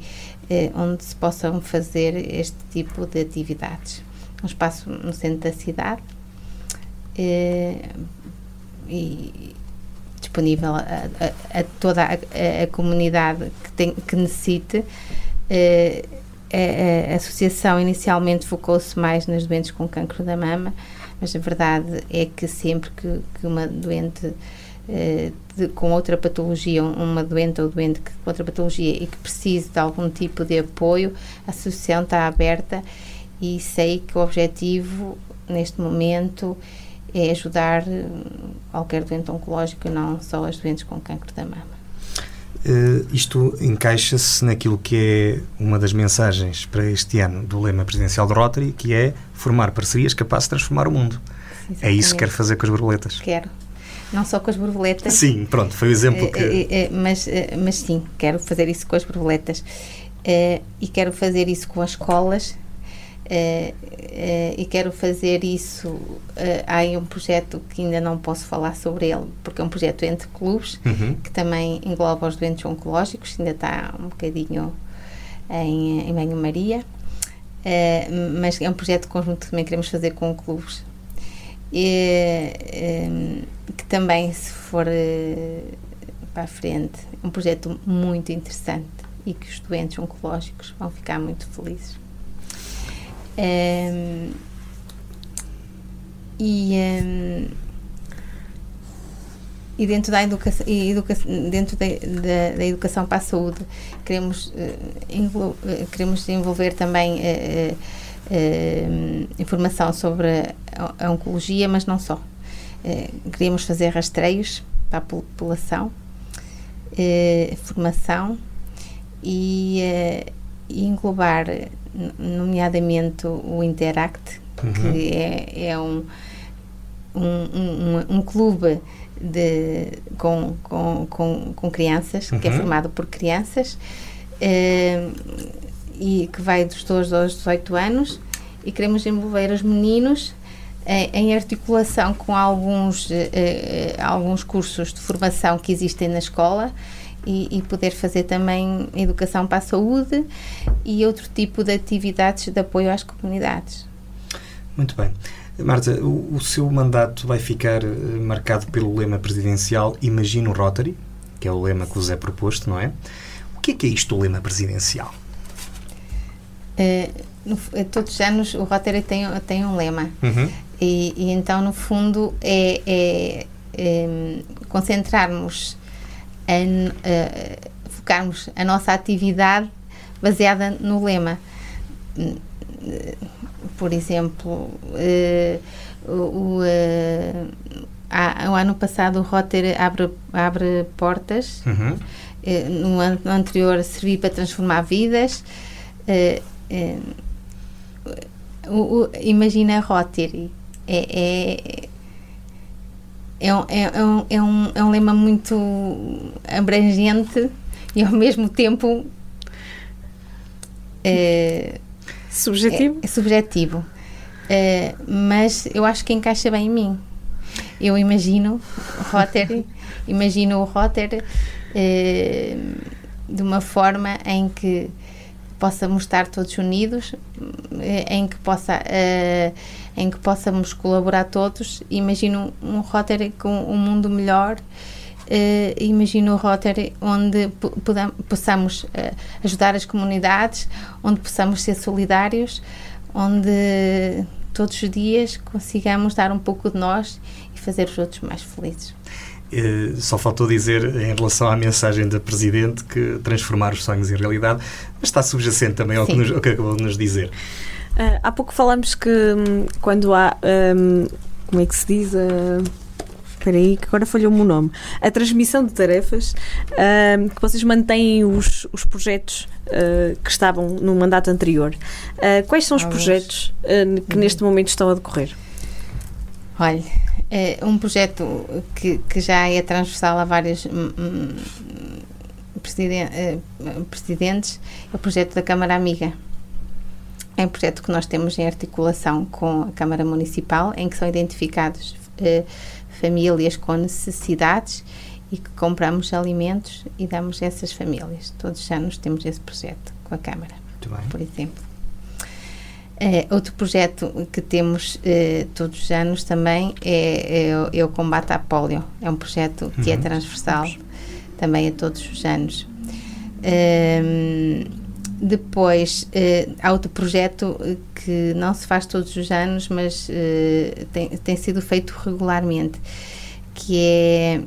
C: onde se possam fazer este tipo de atividades. Um espaço no centro da cidade e disponível a, a- a toda a, a- comunidade que, tem, que necessite. Eh, a, a- associação inicialmente focou-se mais nas doentes com cancro da mama, mas a verdade é que sempre que, que uma doente eh, de- com outra patologia, um- uma doente ou doente que- com outra patologia e que precise de algum tipo de apoio, a associação está aberta e sei que o objetivo neste momento é ajudar eh, qualquer doente oncológico e não só as doentes com cancro da mama.
A: Eh, isto encaixa-se naquilo que é uma das mensagens para este ano do lema presidencial do Rotary, que é formar parcerias capazes de transformar o mundo. É isso que quero fazer com as borboletas.
C: Quero. Não só com as borboletas.
A: Sim, pronto, foi o exemplo que.
C: Eh, mas, mas sim, quero fazer isso com as borboletas. E quero fazer isso com as escolas, Uh, uh, e quero fazer isso. Uh, há aí um projeto que ainda não posso falar sobre ele, porque é um projeto entre clubes
A: Uhum.
C: que também engloba os doentes oncológicos, ainda está um bocadinho em, em banho-maria, mas é um projeto conjunto que também queremos fazer com clubes. E, eh, que também, se for para a frente, é um projeto muito interessante e que os doentes oncológicos vão ficar muito felizes. E, em, e dentro da educação, e educa dentro da, da, da educação para a saúde queremos, eh, queremos desenvolver também eh, eh, informação sobre a, a oncologia, mas não só. Queremos fazer rastreios para a população, formação e englobar, n- nomeadamente, o Interact, que é, é um, um, um, um clube de, com, com, com, com crianças, que é
A: Uhum.
C: formado por crianças, eh, e que vai dos 12 aos 18 anos, e queremos envolver os meninos em, em articulação com alguns, eh, eh, alguns cursos de formação que existem na escola e, e poder fazer também educação para a saúde e outro tipo de atividades de apoio às comunidades.
A: Muito bem. Marta, o, o seu mandato vai ficar eh, marcado pelo lema presidencial Imagina o Rotary, que é o lema que vos é proposto, não é? O que é que é isto, o lema presidencial?
C: Eh, no eh, todos os anos o Rotary tem, tem um lema
A: Uhum.
C: e, e então no fundo é, é, em, concentrarmos em focarmos a nossa atividade baseada no lema por exemplo eh, o, eh, há- o ano passado o Rotary abre, abre portas
A: Uhum.
C: eh, no ano anterior servi para transformar vidas. o, o- imagina Rotary. É, é, é, um, é, é um, é, um, é um lema muito abrangente e ao mesmo tempo eh,
F: Subjetivo?
C: é, é subjetivo. Eh, mas eu acho que encaixa bem em mim. Eu imagino o Rotary, imagino o Rotary eh, de uma forma em que possamos estar todos unidos, eh, em que possa eh, em que possamos colaborar todos. Imagino um Rotary com um mundo melhor. eh, imagino o Rotary onde possamos eh, ajudar as comunidades, onde possamos ser solidários, onde todos os dias consigamos dar um pouco de nós e fazer os outros mais felizes.
A: Só faltou dizer, em relação à mensagem da Presidente, que transformar os sonhos em realidade, mas está subjacente também ao que, nos, ao que acabou de nos dizer.
F: Ah, há pouco falamos que hum, quando há. hum, como é que se diz? Ah, Espera aí, que agora falhou-me o nome. A transmissão de tarefas, hum, que vocês mantêm os, os projetos ah, que estavam no mandato anterior. Quais são os projetos que neste momento estão a decorrer?
C: Olha, é um projeto que, que já é transversal a vários hum, hum, eh, presidentes é o projeto da Câmara Amiga. É um projeto que nós temos em articulação com a Câmara Municipal, em que são identificados eh, famílias com necessidades e que compramos alimentos e damos a essas famílias. Todos os anos temos esse projeto com a Câmara por exemplo. Eh, outro projeto que temos eh, todos os anos também é, é o- é o combate à polio. É um projeto que é
A: Uhum.
C: transversal também a todos os anos. Ehm, depois, eh, há outro projeto que não se faz todos os anos, mas eh, tem, tem sido feito regularmente, que é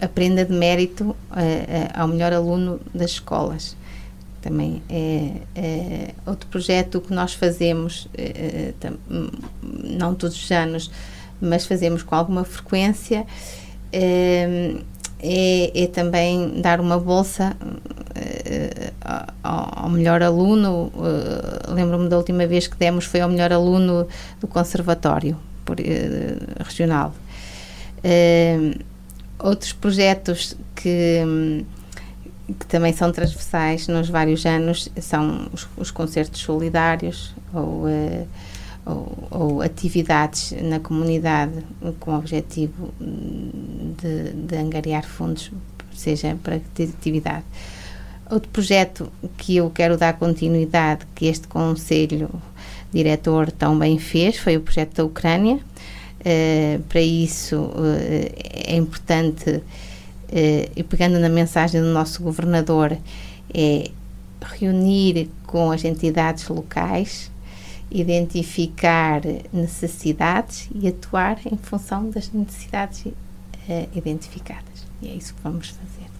C: a, a prenda de mérito ao melhor aluno das escolas também é, é outro projeto que nós fazemos, eh, tam- não todos os anos, mas fazemos com alguma frequência, eh, é, é também dar uma bolsa eh, ao, melhor aluno. Lembro-me da última vez que demos foi ao melhor aluno do conservatório por, regional. Outros projetos que que também são transversais nos vários anos, são os, os concertos solidários ou, uh, ou, ou, atividades na comunidade com o objetivo de, de angariar fundos, seja para atividade. Outro projeto que eu quero dar continuidade, que este Conselho Diretor tão bem fez, foi o projeto da Ucrânia. Uh, para isso uh, é importante e pegando na mensagem do nosso governador, é reunir com as entidades locais, identificar necessidades e atuar em função das necessidades uh, identificadas. E é isso que vamos fazer.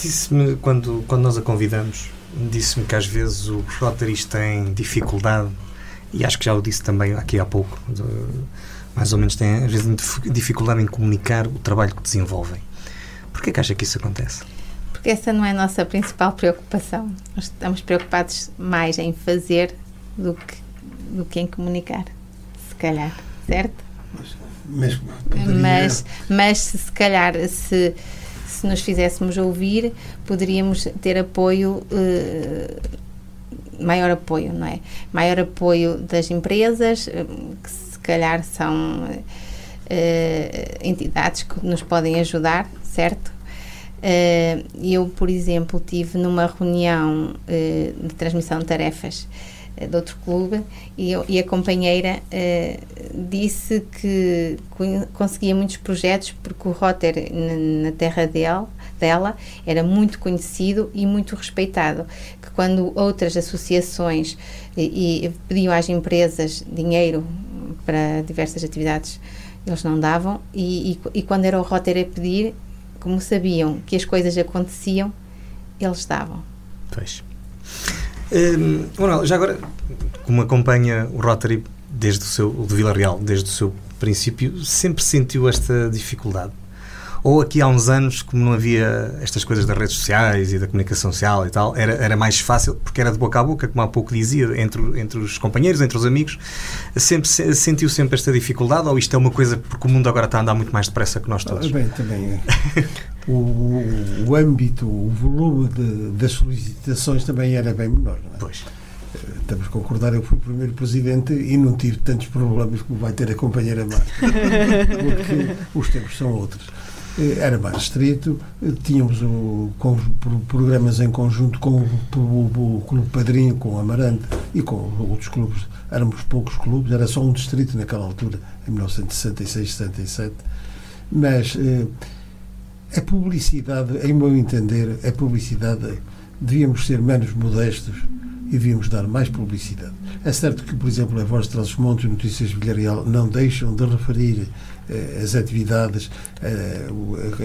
A: Disse-me, quando, quando nós a convidamos, disse-me que às vezes os Rotaries têm dificuldade, e acho que já o disse também aqui há pouco, de, mais ou menos têm às vezes dificuldade em comunicar o trabalho que desenvolvem. Porquê que acha que isso acontece?
C: Porque essa não é a nossa principal preocupação. Nós estamos preocupados mais em fazer do que, do que em comunicar, se calhar, certo?
D: Mas,
C: mas, mas se calhar, se, se nos fizéssemos ouvir, poderíamos ter apoio, uh, maior apoio, não é? Maior apoio das empresas, eh, que se calhar são uh, entidades que nos podem ajudar, certo? Uh, eu, por exemplo, tive numa reunião uh, de transmissão de tarefas uh, de outro clube e, eu, e a companheira disse que conseguia muitos projetos porque o Rotter na, na terra dele, dela era muito conhecido e muito respeitado. Que quando outras associações e, e pediam às empresas dinheiro para diversas atividades, eles não davam, e, e, e quando era o Rotter a pedir, como sabiam que as coisas aconteciam, eles davam.
A: Pois. Hum, Manuel, já agora, como acompanha o Rotary desde o seu, o de Vila Real, desde o seu princípio, sempre sentiu esta dificuldade? Ou aqui há uns anos, como não havia estas coisas das redes sociais e da comunicação social e tal, era, era mais fácil, porque era de boca a boca, como há pouco dizia, entre, entre os companheiros, entre os amigos, sempre sentiu sempre esta dificuldade ou isto é uma coisa porque o mundo agora está a andar muito mais depressa que nós todos?
D: Bem, também é. o, o âmbito, o volume de, das solicitações também era bem menor. Não é?
A: Pois.
D: Estamos a concordar, eu fui o primeiro presidente e não tive tantos problemas como vai ter a companheira Marta, porque os tempos são outros. Eh, era mais restrito, eh, tínhamos o, com, programas em conjunto com o, o, o, Clube Padrinho, com o Amarante e com outros clubes. Éramos poucos clubes, era só um distrito naquela altura, em 1966, 67. Mas eh, a publicidade, em meu entender, a publicidade, devíamos ser menos modestos e devíamos dar mais publicidade. É certo que, por exemplo, a Voz de Trás-os-Montes e Notícias Villarreal não deixam de referir eh, as atividades, eh,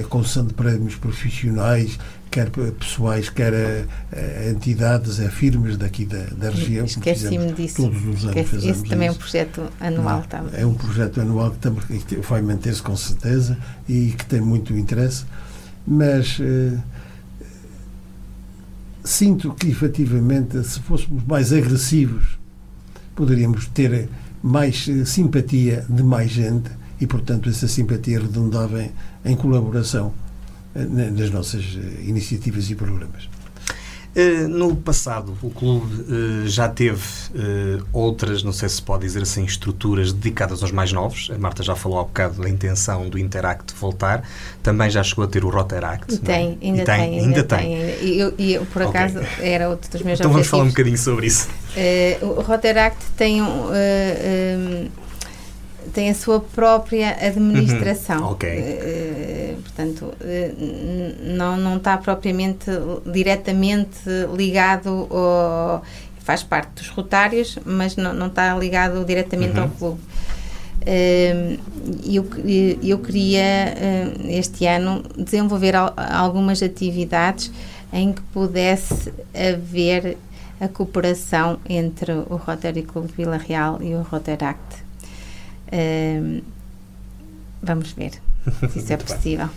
D: a concessão de prémios profissionais, quer pessoais, quer a, a entidades, a firmas daqui da, da região.
C: Esqueci-me disso.
D: Todos os anos
C: Esse também é um projeto anual. Não,
D: é um projeto anual que, também, que vai manter-se com certeza e que tem muito interesse, mas eh, sinto que efetivamente, se fôssemos mais agressivos, poderíamos ter mais simpatia de mais gente e, portanto, essa simpatia redundava em, em colaboração eh, nas nossas eh, iniciativas e programas.
A: Eh, no passado, o clube já teve outras, não sei se pode dizer assim, estruturas dedicadas aos mais novos. A Marta já falou há bocado da intenção do Interact voltar. Também já chegou a ter o Rotaract.
C: E tem, ainda, tem, tem, ainda, tem. E eu, eu, por acaso, okay. era outro dos meus
A: Então
C: objetivos.
A: vamos falar um bocadinho sobre isso.
C: o Rotaract tem um tem a sua própria administração.
A: Uhum. Ok.
C: Uh, portanto, uh, não, não está propriamente diretamente ligado ao. faz parte dos rotários, mas não, não está ligado diretamente uhum. ao clube. Uh, eu, eu queria este ano desenvolver algumas atividades em que pudesse haver a cooperação entre o Rotary Clube Vila Real e o Rotaract vamos ver se isso é possível.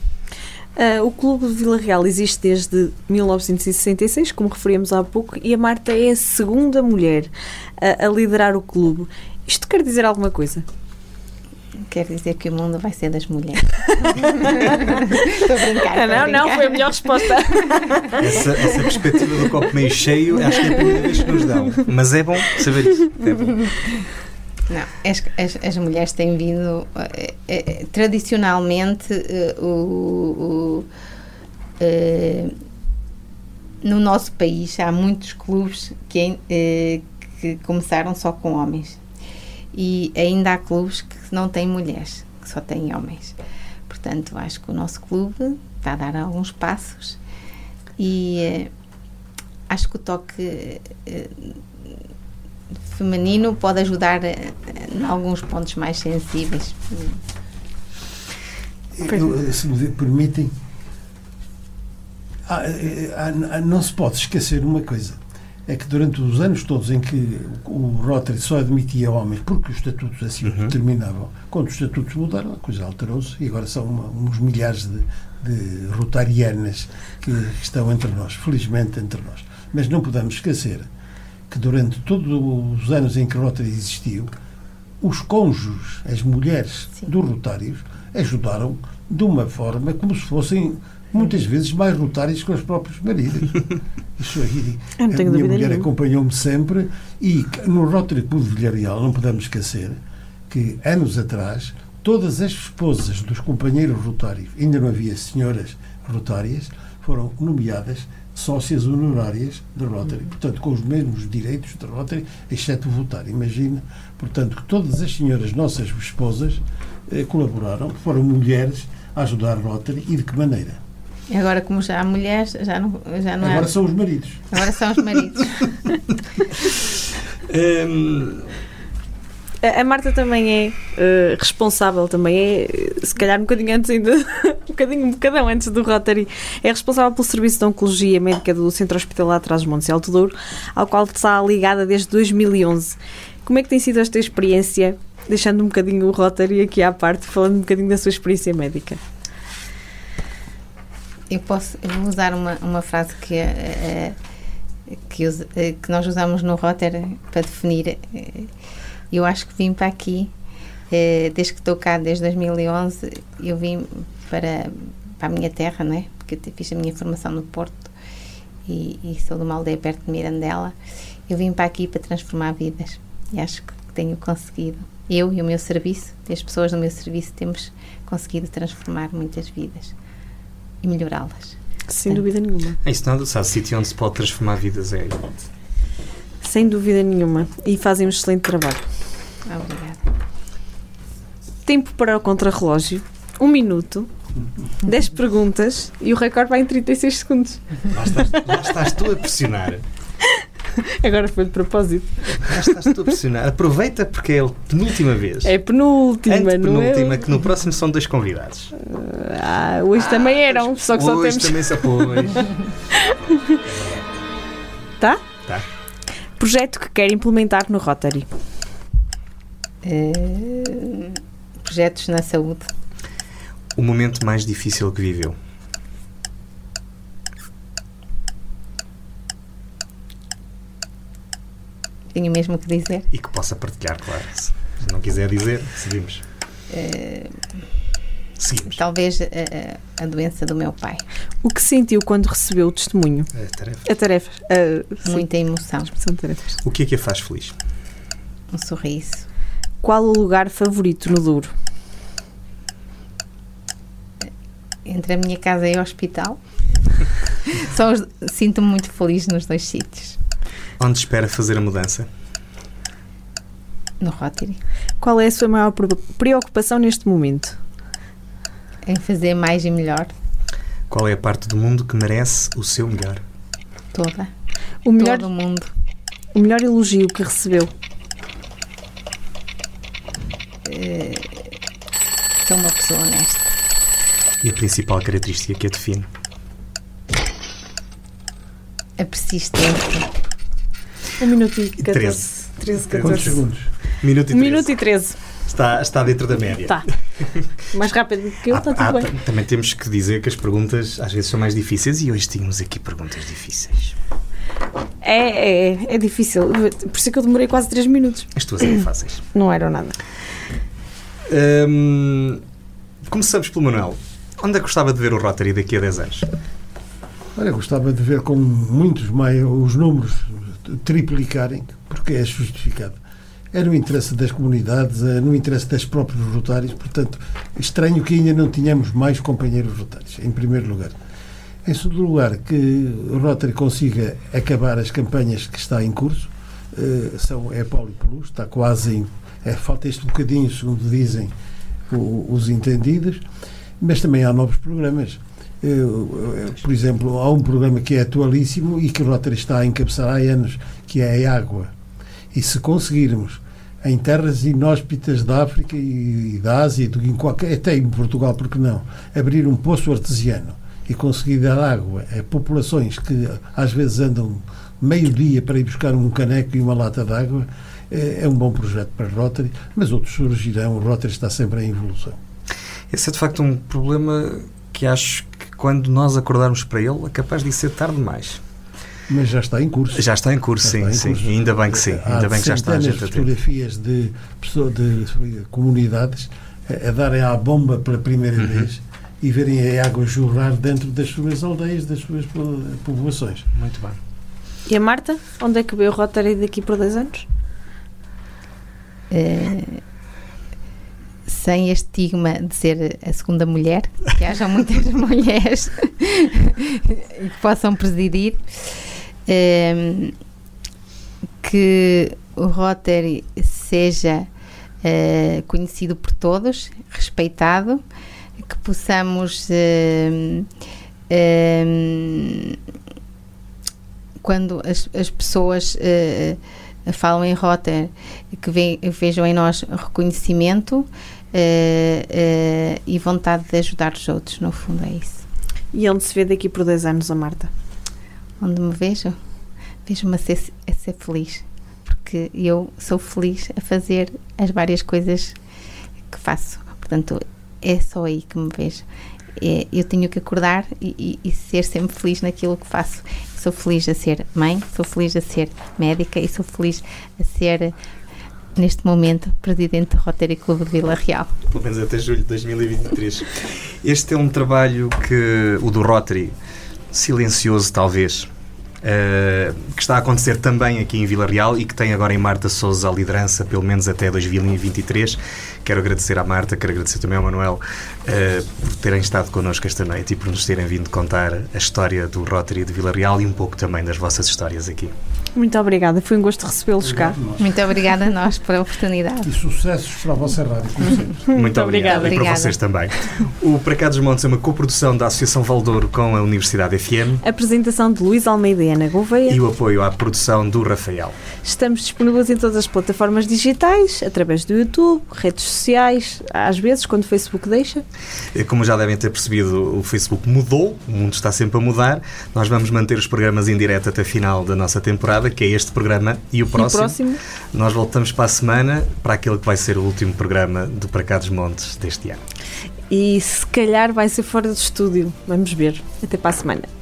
F: Uh, o Clube de Vila Real existe desde 1966, como referimos há pouco, e a Marta é a segunda mulher a, a liderar o clube. Isto quer dizer alguma coisa?
C: quer dizer que o mundo vai ser das mulheres. Estou a brincar. A
F: não, não,
C: brincar.
F: foi a melhor resposta.
A: Essa, essa perspectiva do copo meio cheio, acho que é a primeira vez que nos dão. Mas é bom saber isso. É bom.
C: Não, as, as, as mulheres têm vindo. eh, eh, tradicionalmente, eh, o, o- eh, no nosso país há muitos clubes que, que começaram só com homens. E ainda há clubes que não têm mulheres, que só têm homens. Portanto, acho que o nosso clube está a dar alguns passos e acho que o toque feminino pode ajudar eh, em alguns pontos mais sensíveis.
D: Eu, se me permitem, há- eh, não se pode esquecer uma coisa. É que durante os anos todos em que o Rotary só admitia homens, porque os estatutos assim
A: Uhum.
D: determinavam, quando os estatutos mudaram, a coisa alterou-se e agora são uma- uns milhares de, de rotarianas que estão entre nós, felizmente entre nós. Mas não podemos esquecer que durante todos os anos em que Rotary existiu, os cônjuges, as mulheres
C: Sim.
D: dos rotários, ajudaram de uma forma como se fossem muitas vezes mais rotários que os próprios maridos. Isso aí, a minha mulher
F: nenhuma.
D: acompanhou-me sempre e no Rotary Clube de Villarreal não podemos esquecer que anos atrás todas as esposas dos companheiros rotários, ainda não havia senhoras rotárias, foram nomeadas sócias honorárias da Rotary, portanto com os mesmos direitos da Rotary, exceto votar. Imagina, portanto, que todas as senhoras nossas esposas eh, colaboraram, foram mulheres a ajudar a Rotary e de que maneira?
C: Agora, como já há mulheres, já não, já não
D: Agora
C: há.
D: são os maridos.
C: Agora são os maridos.
A: Hum,
F: A Marta também é eh, responsável, também é, eh, se calhar um bocadinho antes ainda, um bocadinho, um bocadão antes do Rotary, é responsável pelo Serviço de Oncologia Médica do Centro Hospitalar Trás os Montes e Alto Douro, ao qual está ligada desde 2011. Como é que tem sido esta experiência, deixando um bocadinho o Rotary aqui à parte, falando um bocadinho da sua experiência médica?
C: Eu posso eu vou usar uma, uma frase que, eh, eh, que, que nós usamos no Rotter para definir. Eu acho que vim para aqui, eh, desde que estou cá, desde 2011, eu vim para, para a minha terra, não é? Porque eu fiz a minha formação no Porto e, e sou de uma aldeia perto de Mirandela. Eu vim para aqui para transformar vidas e acho que tenho conseguido. Eu e o meu serviço, e as pessoas do meu serviço, temos conseguido transformar muitas vidas e melhorá-las.
F: Sem dúvida nenhuma.
A: é isso nada, sabe? Sítio onde se pode transformar vidas é.
F: Sem dúvida nenhuma. E fazem um excelente trabalho.
C: Obrigada.
F: Tempo para o contrarrelógio. Um minuto. 10 perguntas e o recorde vai em 36 segundos.
A: Lá estás, lá estás tu a pressionar.
F: Agora foi de propósito.
A: Lá estás tu a pressionar. Aproveita porque é a penúltima vez.
F: É penúltima, não é?
A: Que no próximo são dois convidados.
F: Ah, hoje também eram, só que só
A: Hoje
F: temos.
A: também se apoia.
F: Tá?
A: Tá.
F: Projeto que quer implementar no Rotary.
C: Eh, projetos na saúde.
A: O momento mais difícil que viveu.
C: Tenho mesmo que dizer.
A: E que possa partilhar, claro. Se não quiser dizer, seguimos.
C: Eh,
A: Seguimos.
C: talvez eh, a doença do meu pai.
F: O que sentiu quando recebeu o testemunho?
A: É a tarefa.
F: A tarefa. ah, sim,
C: Muita emoção.
F: a expressão de tarefas.
A: O que é que a faz feliz?
C: Um sorriso.
F: Qual o lugar favorito no Douro?
C: Entre a minha casa e o hospital. Sinto-me muito feliz nos dois sítios.
A: Onde espera fazer a mudança?
C: No Rotary.
F: Qual é a sua maior pre- preocupação neste momento?
C: Em fazer mais e melhor.
A: Qual é a parte do mundo que merece o seu melhor?
C: Toda.
F: O melhor,
C: Todo o mundo.
F: o melhor elogio que recebeu?
C: Sou uma pessoa honesta.
A: E a principal característica que a define?
C: A persistência.
F: Um minuto e 14.
A: 13.
F: 13,
D: Quantos
F: 14.
D: segundos?
A: Minuto e
F: Um
A: 13.
F: minuto e 13.
A: Está, está dentro da média.
F: Tá. Mais rápido que eu, está tudo bem.
A: Também temos que dizer que as perguntas às vezes são mais difíceis e hoje tínhamos aqui perguntas difíceis.
F: É, é, é difícil. Por isso é que eu demorei quase 3 minutos.
A: As tuas eram fáceis.
F: Não eram nada.
A: Hum, começamos pelo Manuel. Onde é que gostava de ver o Rotary daqui a 10 anos?
D: Olha, gostava de ver com muitos mais os números triplicarem, porque é justificado. É no interesse das comunidades, é no interesse das próprios rotários, portanto, estranho que ainda não tenhamos mais companheiros rotários, em primeiro lugar. Em segundo lugar, que o Rotary consiga acabar as campanhas que está em curso, eh, são, é Poliplus, está quase em. É, falta este bocadinho, segundo dizem os entendidos, mas também há novos programas. Por exemplo, há um programa que é atualíssimo e que o Rotary está a encabeçar há anos, que é a água. E se conseguirmos em terras inóspitas da África e, da Ásia, em qualquer, até em Portugal, porque não, abrir um poço artesiano e conseguir dar água a populações que às vezes andam meio-dia para ir buscar um caneco e uma lata de água, é, é um bom projeto para Rotary, mas outros surgirão. O Rotary está sempre em evolução.
A: Esse é de facto um problema que acho que quando nós acordarmos para ele é capaz de ser tarde demais.
D: Mas já está em curso.
A: Já está em curso, já sim, em sim. Curso. Ainda bem que sim.
D: Há
A: Ainda bem que já está a gente
D: fotografias de, pessoas, de comunidades a, a darem à bomba pela primeira uhum. vez e verem a água jorrar dentro das suas aldeias, das suas povoações.
A: Muito bem.
F: E a Marta? Onde é que veio o Rotary daqui por 10 anos?
C: É, sem este estigma de ser a segunda mulher, que hajam muitas mulheres que possam presidir, é, que o Rotary seja é, conhecido por todos, respeitado, que possamos quando as, as pessoas uh, falam em Rotter, que ve, vejam em nós reconhecimento uh, uh, e vontade de ajudar os outros, no fundo é isso.
F: E onde se vê daqui por 10 anos a Marta?
C: Onde me vejo? Vejo-me a ser, a ser feliz, porque eu sou feliz a fazer as várias coisas que faço. Portanto, é só aí que me vejo. É, eu tenho que acordar e, e, e, ser sempre feliz naquilo que faço. Sou feliz a ser mãe, sou feliz a ser médica e sou feliz a ser, neste momento, presidente do Rotary Clube de Vila Real.
A: Pelo menos até julho de 2023. Este é um trabalho que o do Rotary, silencioso talvez, Uh, que está a acontecer também aqui em Vila Real e que tem agora em Marta Souza a liderança, pelo menos até 2023. Quero agradecer à Marta, quero agradecer também ao Manuel uh, por terem estado connosco esta noite e por nos terem vindo contar a história do Rotary de Vila Real e um pouco também das vossas histórias aqui.
F: Muito obrigada, foi um gosto recebê-los cá.
C: Muito obrigada a nós pela oportunidade.
D: E sucessos para a vossa rádio, como sempre.
A: Muito, Muito obrigado. E para vocês também. O Para Cá dos Montes é uma coprodução da Associação Valdouro com a Universidade FM.
F: Apresentação de Luís Almeida e Ana Gouveia.
A: E o apoio à produção do Rafael.
F: Estamos disponíveis em todas as plataformas digitais, através do YouTube, redes sociais, às vezes, quando o Facebook deixa.
A: Como já devem ter percebido, o Facebook mudou, o mundo está sempre a mudar. Nós vamos manter os programas em direto até a final da nossa temporada temporada, que é este programa, e o próximo,
F: e o próximo,
A: nós voltamos para a semana, para aquele que vai ser o último programa do Para Cá dos Montes deste ano.
F: E se calhar vai ser fora do estúdio. Vamos ver. Até para a semana.